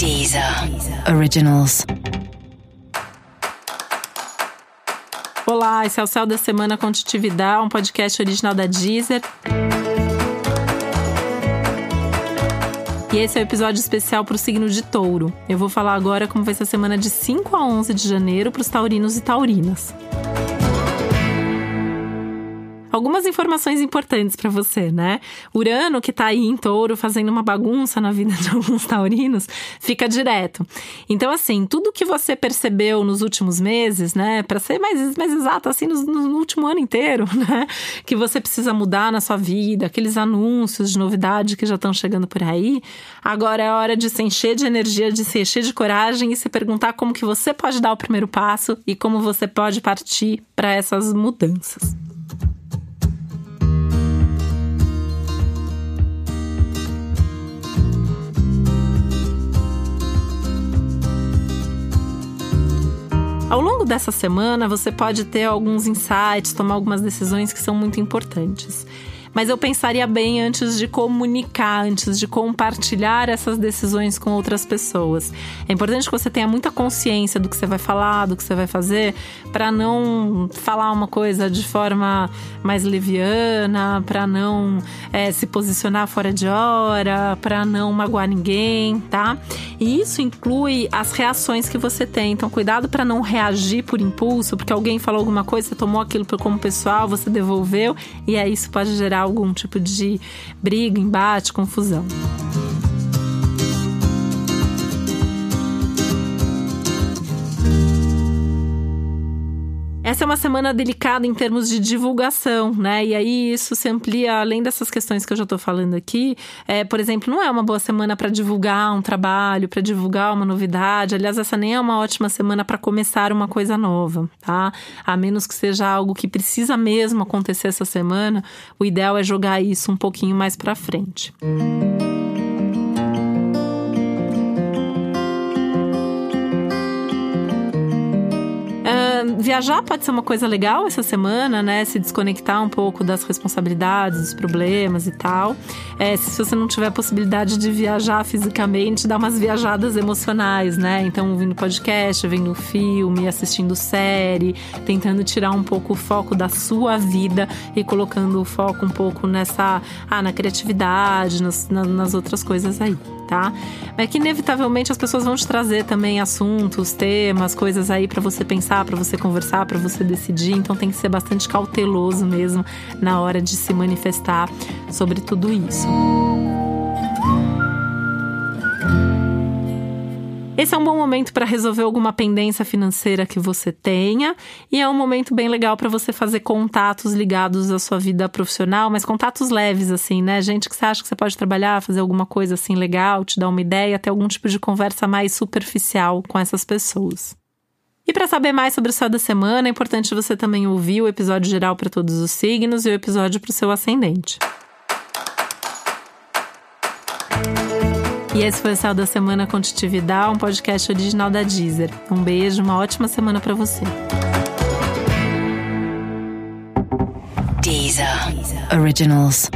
Deezer Originals. Olá, esse é o Céu da Semana Contitividade, um podcast original da Deezer. E esse é o um episódio especial para o signo de touro. Eu vou falar agora como vai ser a semana de 5 a 11 de janeiro para os taurinos e taurinas algumas informações importantes para você, né? Urano, que tá aí em touro fazendo uma bagunça na vida de alguns taurinos, fica direto. Então, assim, tudo que você percebeu nos últimos meses, né? Para ser mais, mais exato, assim, no, no, último ano inteiro, né? Que você precisa mudar na sua vida, aqueles anúncios de novidade que já estão chegando por aí. Agora é hora de se encher de energia, de se encher de coragem e se perguntar como que você pode dar o primeiro passo e como você pode partir para essas mudanças. Ao longo dessa semana, você pode ter alguns insights, tomar algumas decisões que são muito importantes mas eu pensaria bem antes de comunicar, antes de compartilhar essas decisões com outras pessoas. É importante que você tenha muita consciência do que você vai falar, do que você vai fazer, para não falar uma coisa de forma mais leviana, para não é, se posicionar fora de hora, para não magoar ninguém, tá? E isso inclui as reações que você tem. Então, cuidado para não reagir por impulso, porque alguém falou alguma coisa, você tomou aquilo como pessoal, você devolveu, e aí isso pode gerar algum tipo de briga, embate, confusão. É uma semana delicada em termos de divulgação, né? E aí isso se amplia além dessas questões que eu já estou falando aqui. É, por exemplo, não é uma boa semana para divulgar um trabalho, para divulgar uma novidade. Aliás, essa nem é uma ótima semana para começar uma coisa nova, tá? A menos que seja algo que precisa mesmo acontecer essa semana, o ideal é jogar isso um pouquinho mais para frente. Música viajar pode ser uma coisa legal essa semana, né? Se desconectar um pouco das responsabilidades, dos problemas e tal. É, se você não tiver a possibilidade de viajar fisicamente, dar umas viajadas emocionais, né? Então, ouvindo podcast, vendo filme, assistindo série, tentando tirar um pouco o foco da sua vida e colocando o foco um pouco nessa, ah, na criatividade, nas, nas outras coisas aí tá? Mas que inevitavelmente as pessoas vão te trazer também assuntos, temas, coisas aí para você pensar, para você conversar, para você decidir. Então tem que ser bastante cauteloso mesmo na hora de se manifestar sobre tudo isso. Esse é um bom momento para resolver alguma pendência financeira que você tenha e é um momento bem legal para você fazer contatos ligados à sua vida profissional, mas contatos leves assim, né? Gente que você acha que você pode trabalhar, fazer alguma coisa assim legal, te dar uma ideia, ter algum tipo de conversa mais superficial com essas pessoas. E para saber mais sobre o céu da semana, é importante você também ouvir o episódio geral para todos os signos e o episódio para o seu ascendente. E esse foi o Céu da Semana com um podcast original da Deezer. Um beijo, uma ótima semana para você. Deezer. Originals.